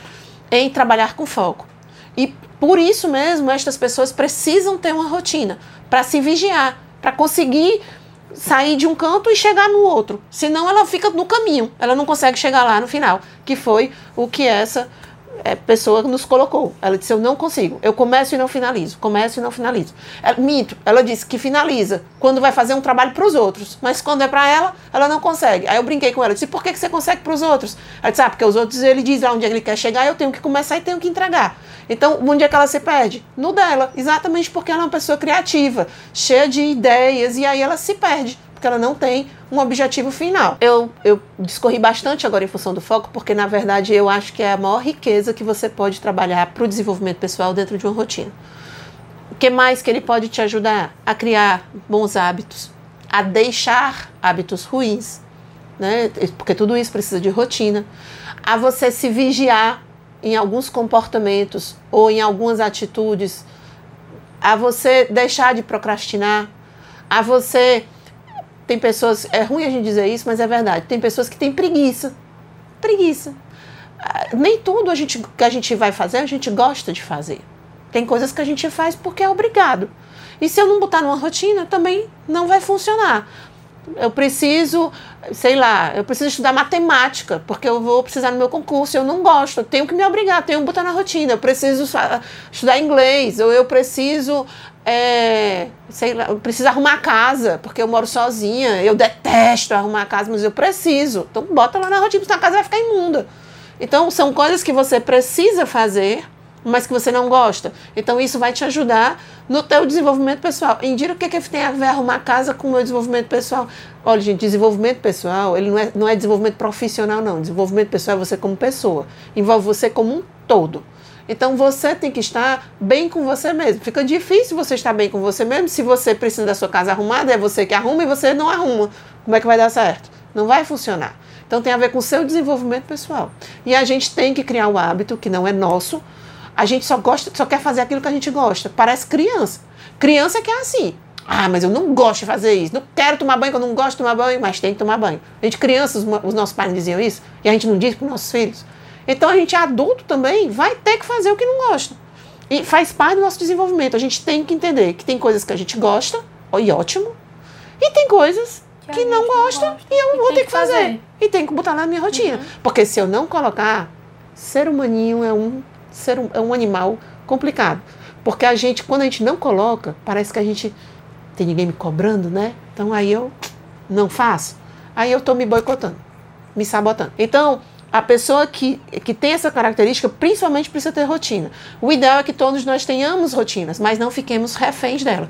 A: em trabalhar com foco. E por isso mesmo, estas pessoas precisam ter uma rotina para se vigiar, para conseguir sair de um canto e chegar no outro. Senão ela fica no caminho, ela não consegue chegar lá no final, que foi o que essa é, pessoa nos colocou. Ela disse: Eu não consigo. Eu começo e não finalizo. Começo e não finalizo. Ela, mito. Ela disse que finaliza quando vai fazer um trabalho para os outros. Mas quando é para ela, ela não consegue. Aí eu brinquei com ela. Disse: Por que, que você consegue para os outros? Ela disse: Ah, porque os outros ele diz onde ele quer chegar. Eu tenho que começar e tenho que entregar. Então, onde é que ela se perde? No dela. Exatamente porque ela é uma pessoa criativa, cheia de ideias. E aí ela se perde porque ela não tem um objetivo final. Eu, eu discorri bastante agora em função do foco, porque na verdade eu acho que é a maior riqueza que você pode trabalhar para o desenvolvimento pessoal dentro de uma rotina. O que mais que ele pode te ajudar? A criar bons hábitos, a deixar hábitos ruins, né? porque tudo isso precisa de rotina, a você se vigiar em alguns comportamentos ou em algumas atitudes, a você deixar de procrastinar, a você tem pessoas, é ruim a gente dizer isso, mas é verdade. Tem pessoas que têm preguiça. Preguiça. Ah, nem tudo a gente, que a gente vai fazer, a gente gosta de fazer. Tem coisas que a gente faz porque é obrigado. E se eu não botar numa rotina, também não vai funcionar. Eu preciso, sei lá, eu preciso estudar matemática, porque eu vou precisar no meu concurso, eu não gosto, eu tenho que me obrigar, tenho que botar na rotina. Eu preciso estudar inglês, ou eu preciso é, sei lá, eu preciso arrumar a casa, porque eu moro sozinha, eu detesto arrumar a casa, mas eu preciso. Então bota lá na rotina, senão a casa vai ficar imunda. Então são coisas que você precisa fazer, mas que você não gosta. Então isso vai te ajudar no teu desenvolvimento pessoal. Indira o que, que tem a ver arrumar casa com o meu desenvolvimento pessoal. Olha, gente, desenvolvimento pessoal, ele não é, não é desenvolvimento profissional, não. Desenvolvimento pessoal é você como pessoa. Envolve você como um todo. Então você tem que estar bem com você mesmo. Fica difícil você estar bem com você mesmo se você precisa da sua casa arrumada, é você que arruma e você não arruma. Como é que vai dar certo? Não vai funcionar. Então tem a ver com o seu desenvolvimento pessoal. E a gente tem que criar o hábito que não é nosso. A gente só gosta, só quer fazer aquilo que a gente gosta. Parece criança. Criança que é assim. Ah, mas eu não gosto de fazer isso. Não quero tomar banho, eu não gosto de tomar banho, mas tem que tomar banho. A gente, crianças, os nossos pais diziam isso, e a gente não diz para os nossos filhos. Então a gente adulto também vai ter que fazer o que não gosta. E faz parte do nosso desenvolvimento. A gente tem que entender que tem coisas que a gente gosta, e ótimo, e tem coisas que, que não gosta, gosta, e eu e vou ter que fazer. fazer. E tem que botar na minha rotina. Uhum. Porque se eu não colocar, ser humaninho é um, ser um, é um animal complicado. Porque a gente, quando a gente não coloca, parece que a gente tem ninguém me cobrando, né? Então aí eu não faço. Aí eu estou me boicotando, me sabotando. Então, a pessoa que, que tem essa característica principalmente precisa ter rotina. O ideal é que todos nós tenhamos rotinas, mas não fiquemos reféns dela.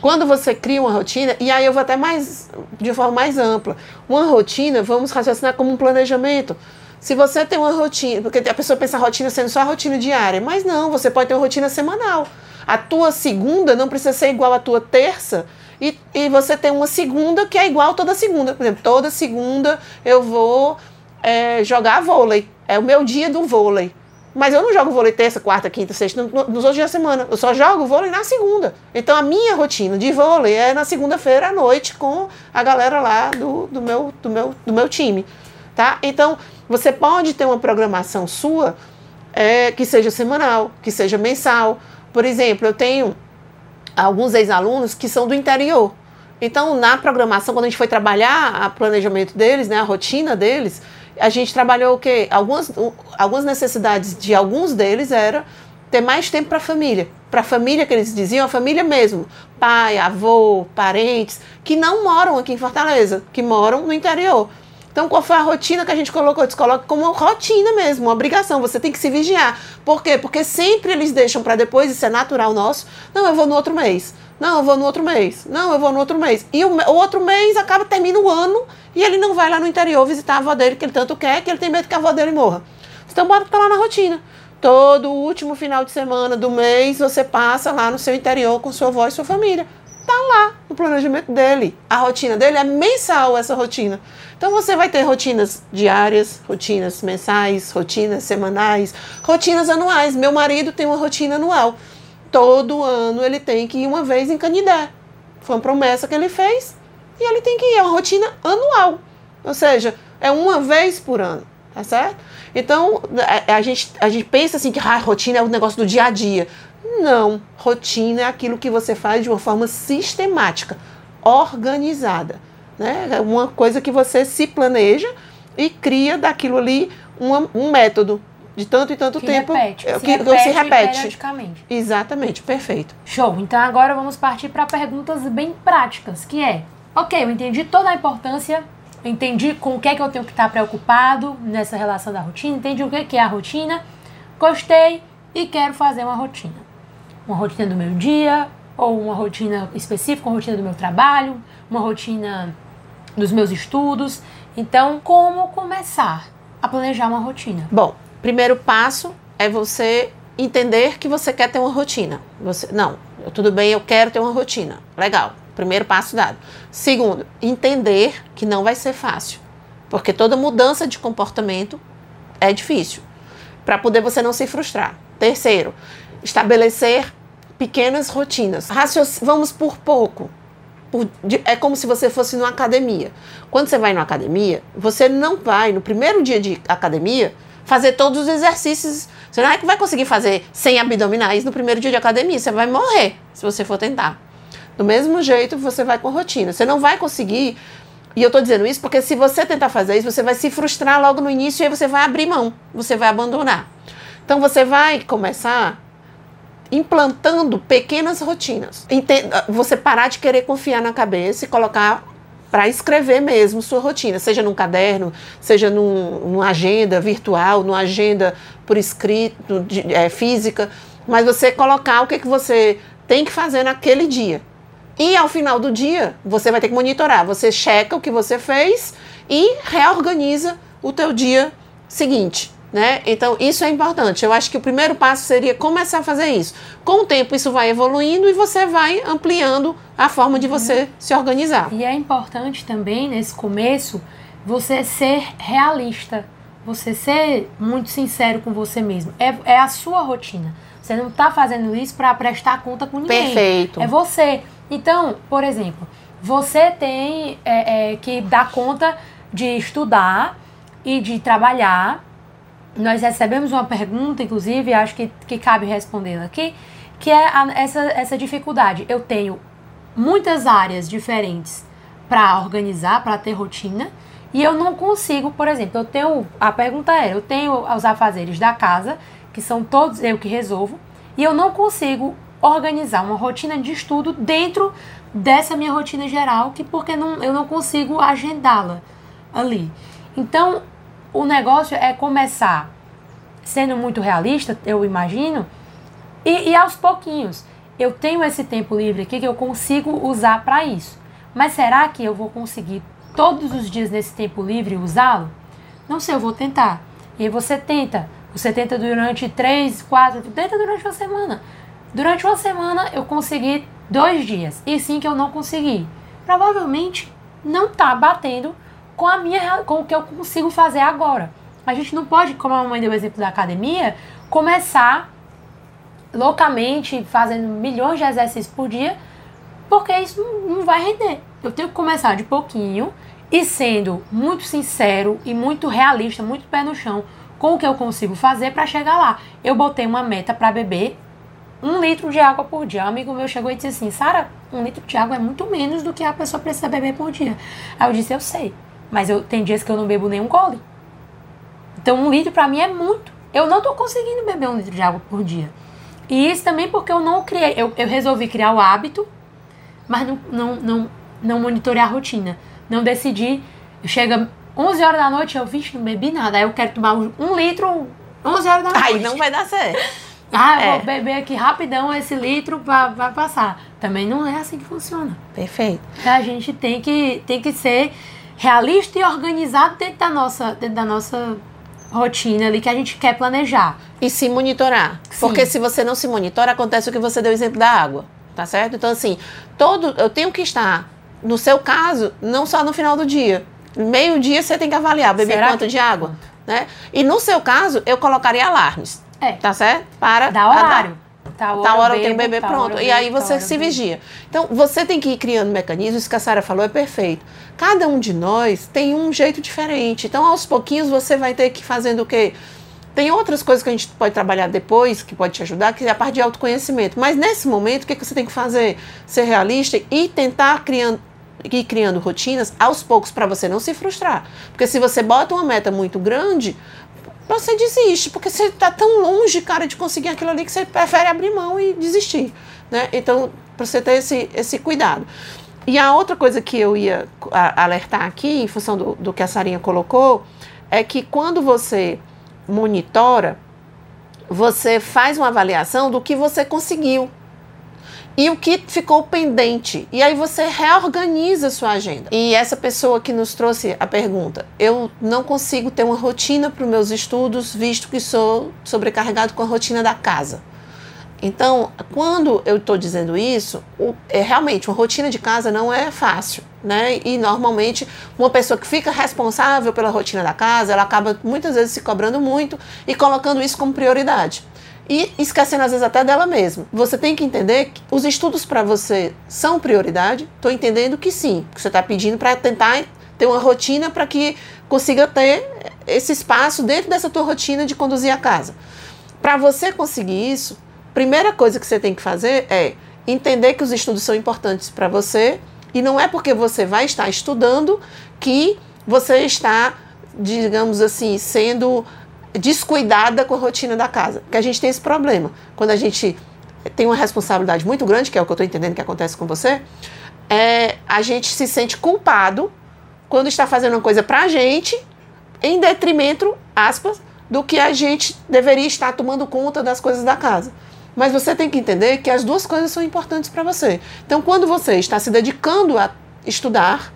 A: Quando você cria uma rotina, e aí eu vou até mais de forma mais ampla, uma rotina, vamos raciocinar como um planejamento. Se você tem uma rotina, porque a pessoa pensa rotina sendo só a rotina diária, mas não, você pode ter uma rotina semanal. A tua segunda não precisa ser igual à tua terça, e, e você tem uma segunda que é igual toda segunda. Por exemplo, toda segunda eu vou é, jogar vôlei. É o meu dia do vôlei. Mas eu não jogo vôlei terça, quarta, quinta, sexta, nos outros dias da semana. Eu só jogo vôlei na segunda. Então a minha rotina de vôlei é na segunda-feira à noite com a galera lá do, do, meu, do, meu, do meu time. Tá? Então você pode ter uma programação sua é, que seja semanal, que seja mensal, Por exemplo, eu tenho alguns ex-alunos que são do interior. Então, na programação, quando a gente foi trabalhar o planejamento deles, né, a rotina deles, a gente trabalhou o quê? Algumas, algumas necessidades de alguns deles era ter mais tempo para a família. Para a família que eles diziam, a família mesmo. Pai, avô, parentes, que não moram aqui em Fortaleza, que moram no interior. Então, qual foi a rotina que a gente colocou? Eles colocam como rotina mesmo, uma obrigação. Você tem que se vigiar. Por quê? Porque sempre eles deixam para depois, isso é natural nosso. Não, eu vou no outro mês. Não, eu vou no outro mês. Não, eu vou no outro mês. E o, o outro mês acaba, termina o ano e ele não vai lá no interior visitar a avó dele, que ele tanto quer, que ele tem medo que a avó dele morra. Então, bora tá lá na rotina. Todo último final de semana do mês, você passa lá no seu interior com sua avó e sua família. Tá lá no planejamento dele. A rotina dele é mensal, essa rotina. Então você vai ter rotinas diárias, rotinas mensais, rotinas semanais, rotinas anuais. Meu marido tem uma rotina anual todo ano ele tem que ir uma vez em Canidé. Foi uma promessa que ele fez e ele tem que ir. É uma rotina anual. Ou seja, é uma vez por ano. Tá certo? Então, a, a gente, a gente pensa assim que ah, rotina é um negócio do dia a dia. Não. Rotina é aquilo que você faz de uma forma sistemática, organizada. Né? É uma coisa que você se planeja e cria daquilo ali uma, um método de tanto e tanto
B: que
A: tempo.
B: Repete,
A: que,
B: se
A: que
B: repete
A: se repete.
B: periodicamente.
A: Exatamente, perfeito.
B: Show. Então agora vamos partir para perguntas bem práticas, que é, ok, eu entendi toda a importância, entendi com o que é que eu tenho que estar preocupado nessa relação da rotina, entendi o que é, que é a rotina, gostei e quero fazer uma rotina. Uma rotina do meu dia, ou uma rotina específica, uma rotina do meu trabalho, uma rotina dos meus estudos. Então, como começar a planejar uma rotina?
A: Bom, primeiro passo é você entender que você quer ter uma rotina. Você, não, tudo bem, eu quero ter uma rotina. Legal. Primeiro passo dado. Segundo, entender que não vai ser fácil. Porque toda mudança de comportamento é difícil. Para poder você não se frustrar. Terceiro, estabelecer pequenas rotinas. Racioc... Vamos por pouco. Por... É como se você fosse numa academia. Quando você vai numa academia, você não vai, no primeiro dia de academia, fazer todos os exercícios. Você não é vai conseguir fazer 100 abdominais no primeiro dia de academia. Você vai morrer se você for tentar. Do mesmo jeito, você vai com rotina. Você não vai conseguir. E eu estou dizendo isso porque se você tentar fazer isso, você vai se frustrar logo no início e aí você vai abrir mão, você vai abandonar. Então você vai começar implantando pequenas rotinas. Entenda, você parar de querer confiar na cabeça e colocar para escrever mesmo sua rotina, seja num caderno, seja num, numa agenda virtual, numa agenda por escrito, de, é, física, mas você colocar o que, que você tem que fazer naquele dia. E ao final do dia, você vai ter que monitorar. Você checa o que você fez e reorganiza o teu dia seguinte. Né? Então, isso é importante. Eu acho que o primeiro passo seria começar a fazer isso. Com o tempo, isso vai evoluindo e você vai ampliando a forma de você uhum. se organizar.
B: E é importante também, nesse começo, você ser realista. Você ser muito sincero com você mesmo. É, é a sua rotina. Você não está fazendo isso para prestar conta com ninguém.
A: Perfeito.
B: É você. Então, por exemplo, você tem é, é, que dar conta de estudar e de trabalhar nós recebemos uma pergunta, inclusive, acho que, que cabe respondê-la aqui, que é a, essa, essa dificuldade. Eu tenho muitas áreas diferentes para organizar, para ter rotina, e eu não consigo, por exemplo, eu tenho. A pergunta é: eu tenho os afazeres da casa, que são todos eu que resolvo, e eu não consigo organizar uma rotina de estudo dentro dessa minha rotina geral, que porque não, eu não consigo agendá-la ali. Então, o negócio é começar sendo muito realista, eu imagino, e, e aos pouquinhos. Eu tenho esse tempo livre aqui que eu consigo usar para isso. Mas será que eu vou conseguir todos os dias nesse tempo livre usá-lo? Não sei, eu vou tentar. E aí você tenta. Você tenta durante três, quatro, tenta durante uma semana. Durante uma semana eu consegui dois dias. E sim que eu não consegui. Provavelmente não tá batendo com a minha com o que eu consigo fazer agora. A gente não pode, como a mamãe deu o exemplo da academia, começar loucamente fazendo milhões de exercícios por dia, porque isso não vai render. Eu tenho que começar de pouquinho e sendo muito sincero e muito realista, muito pé no chão com o que eu consigo fazer para chegar lá. Eu botei uma meta para beber um litro de água por dia. Um amigo meu chegou e disse assim, Sara, um litro de água é muito menos do que a pessoa precisa beber por dia. Aí eu disse, eu sei, mas eu tem dias que eu não bebo nenhum gole. Então um litro para mim é muito. Eu não tô conseguindo beber um litro de água por dia. E isso também porque eu não criei, eu, eu resolvi criar o hábito, mas não, não, não, não monitorei a rotina. Não decidi, chega 11 horas da noite, eu, vixe, não bebi nada. Aí eu quero tomar um, litro 11 horas da noite.
A: Aí não vai dar certo.
B: Ah, eu é. vou beber aqui rapidão esse litro vai passar. Também não é assim que funciona.
A: Perfeito.
B: A gente tem que, tem que ser realista e organizado dentro da nossa, dentro da nossa rotina ali que a gente quer planejar.
A: E se monitorar. Sim. Porque se você não se monitora, acontece o que você deu o exemplo da água. Tá certo? Então, assim, todo. Eu tenho que estar, no seu caso, não só no final do dia. Meio-dia você tem que avaliar, beber Será quanto que... de água. Né? E no seu caso, eu colocaria alarmes.
B: É.
A: Tá certo? Para.
B: Dá horário. Tá
A: hora, hora eu tenho bebê pronto. E aí você se vigia. Então, você tem que ir criando mecanismos, isso que a Sara falou é perfeito. Cada um de nós tem um jeito diferente. Então, aos pouquinhos, você vai ter que ir fazendo o quê? Tem outras coisas que a gente pode trabalhar depois, que pode te ajudar, que é a parte de autoconhecimento. Mas nesse momento, o que, que você tem que fazer? Ser realista e tentar criando, ir criando rotinas aos poucos para você não se frustrar. Porque se você bota uma meta muito grande, você desiste, porque você está tão longe, cara, de conseguir aquilo ali que você prefere abrir mão e desistir. Né? Então, para você ter esse, esse cuidado. E a outra coisa que eu ia alertar aqui, em função do, do que a Sarinha colocou, é que quando você monitora, você faz uma avaliação do que você conseguiu e o que ficou pendente. E aí você reorganiza sua agenda. E essa pessoa que nos trouxe a pergunta, eu não consigo ter uma rotina para os meus estudos, visto que sou sobrecarregado com a rotina da casa. Então, quando eu estou dizendo isso, é realmente uma rotina de casa não é fácil, né? E normalmente uma pessoa que fica responsável pela rotina da casa, ela acaba muitas vezes se cobrando muito e colocando isso como prioridade e esquecendo às vezes até dela mesma. Você tem que entender que os estudos para você são prioridade. Estou entendendo que sim, que você está pedindo para tentar ter uma rotina para que consiga ter esse espaço dentro dessa tua rotina de conduzir a casa. Para você conseguir isso, primeira coisa que você tem que fazer é entender que os estudos são importantes para você e não é porque você vai estar estudando que você está, digamos assim, sendo descuidada com a rotina da casa. Porque a gente tem esse problema. Quando a gente tem uma responsabilidade muito grande, que é o que eu estou entendendo que acontece com você, é, a gente se sente culpado quando está fazendo uma coisa para a gente, em detrimento, aspas, do que a gente deveria estar tomando conta das coisas da casa. Mas você tem que entender que as duas coisas são importantes para você. Então, quando você está se dedicando a estudar,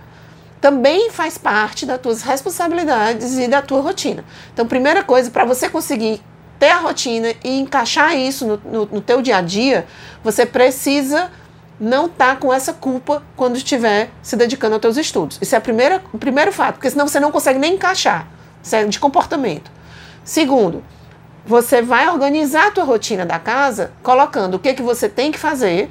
A: também faz parte das tuas responsabilidades e da tua rotina. Então, primeira coisa, para você conseguir ter a rotina e encaixar isso no, no, no teu dia a dia, você precisa não estar tá com essa culpa quando estiver se dedicando aos teus estudos. Isso é a primeira, o primeiro fato, porque senão você não consegue nem encaixar. Isso é de comportamento. Segundo, você vai organizar a tua rotina da casa colocando o que, que você tem que fazer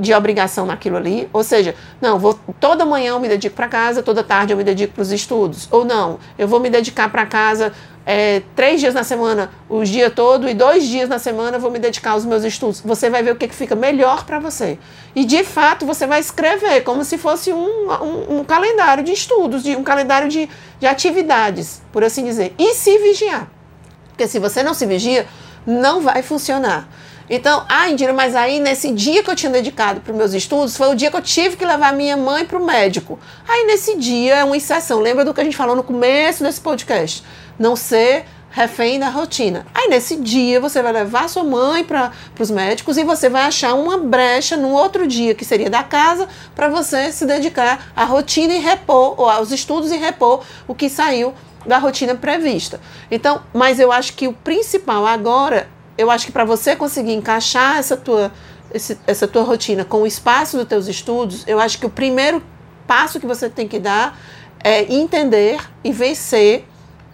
A: de obrigação naquilo ali, ou seja, não, vou toda manhã eu me dedico para casa, toda tarde eu me dedico para os estudos, ou não, eu vou me dedicar para casa é, três dias na semana, os dias todo e dois dias na semana eu vou me dedicar aos meus estudos. Você vai ver o que, que fica melhor para você. E de fato você vai escrever como se fosse um, um, um calendário de estudos, de, um calendário de, de atividades, por assim dizer. E se vigiar. Porque se você não se vigia, não vai funcionar. Então, ah, Indira, mas aí nesse dia que eu tinha dedicado para os meus estudos, foi o dia que eu tive que levar minha mãe para o médico. Aí nesse dia é uma exceção. Lembra do que a gente falou no começo desse podcast? Não ser refém da rotina. Aí nesse dia você vai levar sua mãe para os médicos e você vai achar uma brecha no outro dia, que seria da casa, para você se dedicar à rotina e repor, ou aos estudos e repor o que saiu da rotina prevista. Então, mas eu acho que o principal agora eu acho que para você conseguir encaixar essa tua, esse, essa tua rotina com o espaço dos teus estudos, eu acho que o primeiro passo que você tem que dar é entender e vencer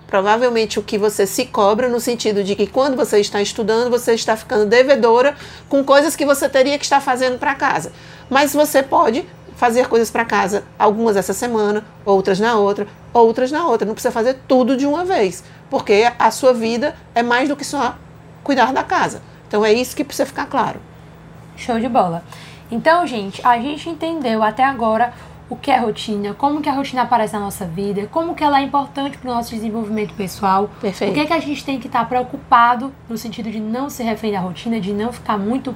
A: provavelmente o que você se cobra no sentido de que quando você está estudando, você está ficando devedora com coisas que você teria que estar fazendo para casa. Mas você pode fazer coisas para casa, algumas essa semana, outras na outra, outras na outra. Não precisa fazer tudo de uma vez, porque a sua vida é mais do que só cuidar da casa. Então é isso que precisa ficar claro.
B: Show de bola. Então, gente, a gente entendeu até agora o que é rotina, como que a rotina aparece na nossa vida, como que ela é importante para o nosso desenvolvimento pessoal.
A: Perfeito.
B: O que, é que a gente tem que estar preocupado no sentido de não se refém da rotina, de não ficar muito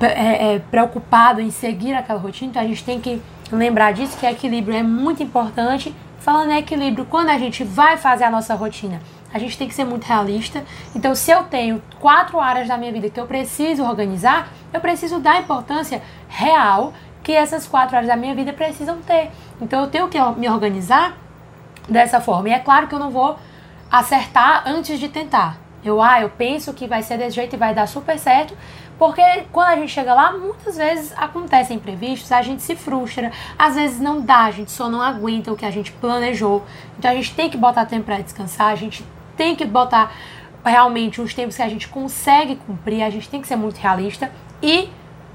B: é, é, preocupado em seguir aquela rotina. Então a gente tem que lembrar disso, que equilíbrio é muito importante. Falando em equilíbrio, quando a gente vai fazer a nossa rotina, a gente tem que ser muito realista. Então, se eu tenho quatro áreas da minha vida que eu preciso organizar, eu preciso dar importância real que essas quatro áreas da minha vida precisam ter. Então, eu tenho que me organizar dessa forma. E é claro que eu não vou acertar antes de tentar. Eu, ah, eu penso que vai ser desse jeito e vai dar super certo, porque quando a gente chega lá, muitas vezes acontecem imprevistos, a gente se frustra, às vezes não dá, a gente só não aguenta o que a gente planejou. Então a gente tem que botar tempo para descansar, a gente tem que botar realmente os tempos que a gente consegue cumprir, a gente tem que ser muito realista e,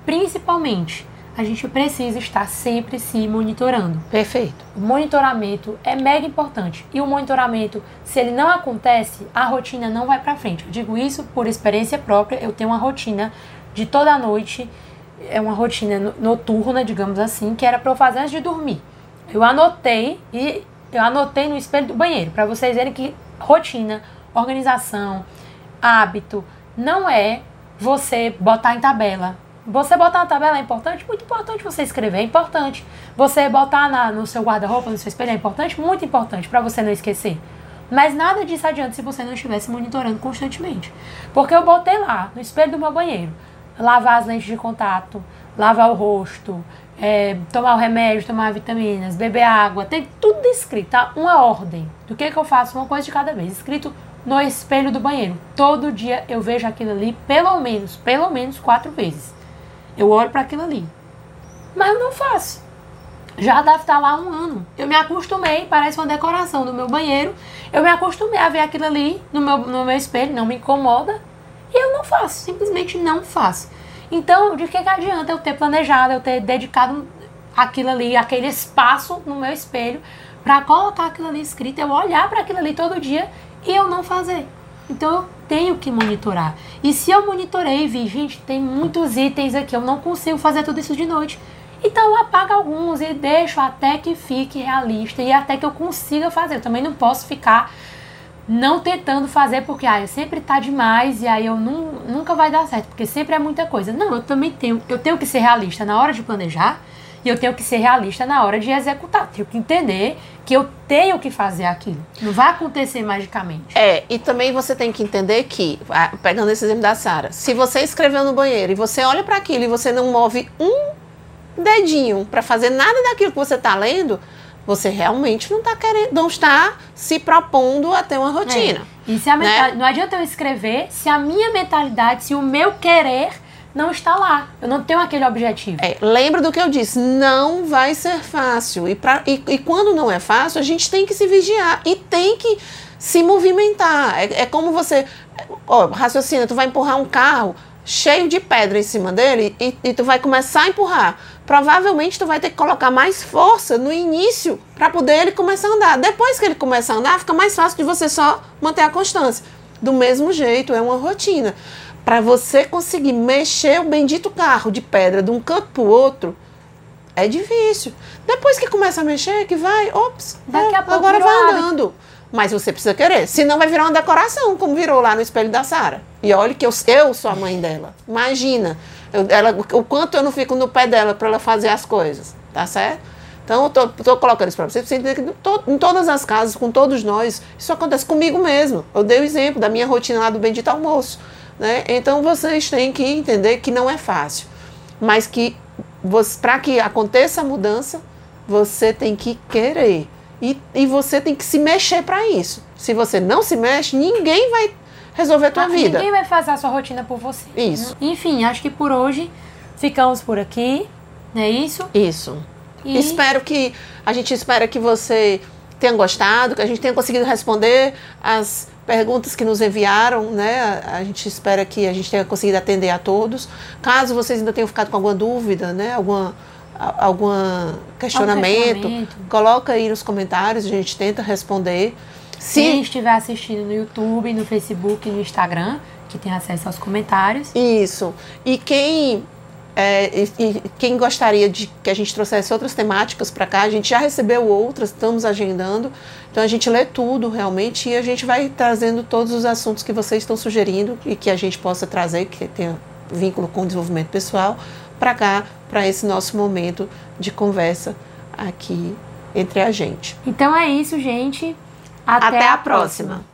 B: principalmente, a gente precisa estar sempre se monitorando.
A: Perfeito.
B: O monitoramento é mega importante. E o monitoramento, se ele não acontece, a rotina não vai para frente. Eu digo isso por experiência própria. Eu tenho uma rotina de toda noite, é uma rotina noturna, digamos assim, que era para eu fazer antes de dormir. Eu anotei e eu anotei no espelho do banheiro para vocês verem que rotina, organização, hábito não é você botar em tabela. Você botar na tabela é importante? Muito importante você escrever, é importante. Você botar na, no seu guarda-roupa, no seu espelho é importante? Muito importante, para você não esquecer. Mas nada disso adianta se você não estivesse monitorando constantemente. Porque eu botei lá, no espelho do meu banheiro, lavar as lentes de contato, lavar o rosto, é, tomar o remédio, tomar vitaminas, beber água, tem tudo escrito, tá? Uma ordem do que, que eu faço, uma coisa de cada vez, escrito no espelho do banheiro. Todo dia eu vejo aquilo ali pelo menos, pelo menos quatro vezes. Eu olho para aquilo ali. Mas eu não faço. Já deve estar lá um ano. Eu me acostumei, parece uma decoração do meu banheiro. Eu me acostumei a ver aquilo ali no meu, no meu espelho, não me incomoda. E eu não faço, simplesmente não faço. Então, de que, que adianta eu ter planejado, eu ter dedicado aquilo ali, aquele espaço no meu espelho, para colocar aquilo ali escrito, eu olhar para aquilo ali todo dia e eu não fazer. Então eu tenho que monitorar. E se eu monitorei e vi, gente, tem muitos itens aqui, eu não consigo fazer tudo isso de noite. Então eu apago alguns e deixo até que fique realista e até que eu consiga fazer. Eu também não posso ficar não tentando fazer porque ah, sempre tá demais e aí eu nunca vai dar certo, porque sempre é muita coisa. Não, eu também tenho, eu tenho que ser realista na hora de planejar e eu tenho que ser realista na hora de executar. Tenho que entender que eu tenho que fazer aquilo. Não vai acontecer magicamente.
A: É, e também você tem que entender que, pegando esse exemplo da Sara, se você escreveu no banheiro e você olha para aquilo e você não move um dedinho para fazer nada daquilo que você está lendo, você realmente não está querendo, não está se propondo a ter uma rotina.
B: É. E se a né? não adianta eu escrever se a minha mentalidade, se o meu querer não está lá. Eu não tenho aquele objetivo.
A: É, lembra do que eu disse, não vai ser fácil. E, pra, e, e, quando não é fácil, a gente tem que se vigiar e tem que se movimentar. É, é como você, ó, raciocina, tu vai empurrar um carro cheio de pedra em cima dele e, e tu vai começar a empurrar. Provavelmente tu vai ter que colocar mais força no início para poder ele começar a andar. Depois que ele começar a andar, fica mais fácil de você só manter a constância. Do mesmo jeito, é uma rotina para você conseguir mexer o bendito carro de pedra de um canto para o outro, é difícil. Depois que começa a mexer, que vai, ops, Daqui a pouco agora vai andando. Mas você precisa querer, senão vai virar uma decoração, como virou lá no espelho da Sara. E olha que eu, eu sou a mãe dela. Imagina eu, ela, o quanto eu não fico no pé dela para ela fazer as coisas, tá certo? Então, eu tô colocando isso para você, você entender que em todas as casas, com todos nós, isso acontece comigo mesmo. Eu dei o exemplo da minha rotina lá do bendito almoço. Né? Então vocês têm que entender que não é fácil, mas que para que aconteça a mudança, você tem que querer. E, e você tem que se mexer para isso. Se você não se mexe, ninguém vai resolver a tua ah, vida.
B: Ninguém vai fazer a sua rotina por você.
A: Isso.
B: Enfim, acho que por hoje ficamos por aqui. Não é isso?
A: Isso. E... Espero que. A gente espera que você tenha gostado, que a gente tenha conseguido responder as perguntas que nos enviaram, né? A gente espera que a gente tenha conseguido atender a todos. Caso vocês ainda tenham ficado com alguma dúvida, né? Alguma algum questionamento, questionamento, coloca aí nos comentários, a gente tenta responder.
B: Se Quem estiver assistindo no YouTube, no Facebook, no Instagram, que tem acesso aos comentários.
A: Isso. E quem é, e, e, quem gostaria de que a gente trouxesse outras temáticas para cá, a gente já recebeu outras, estamos agendando. Então a gente lê tudo realmente e a gente vai trazendo todos os assuntos que vocês estão sugerindo e que a gente possa trazer, que tenha vínculo com o desenvolvimento pessoal, para cá, para esse nosso momento de conversa aqui entre a gente.
B: Então é isso, gente. Até,
A: Até a próxima. próxima.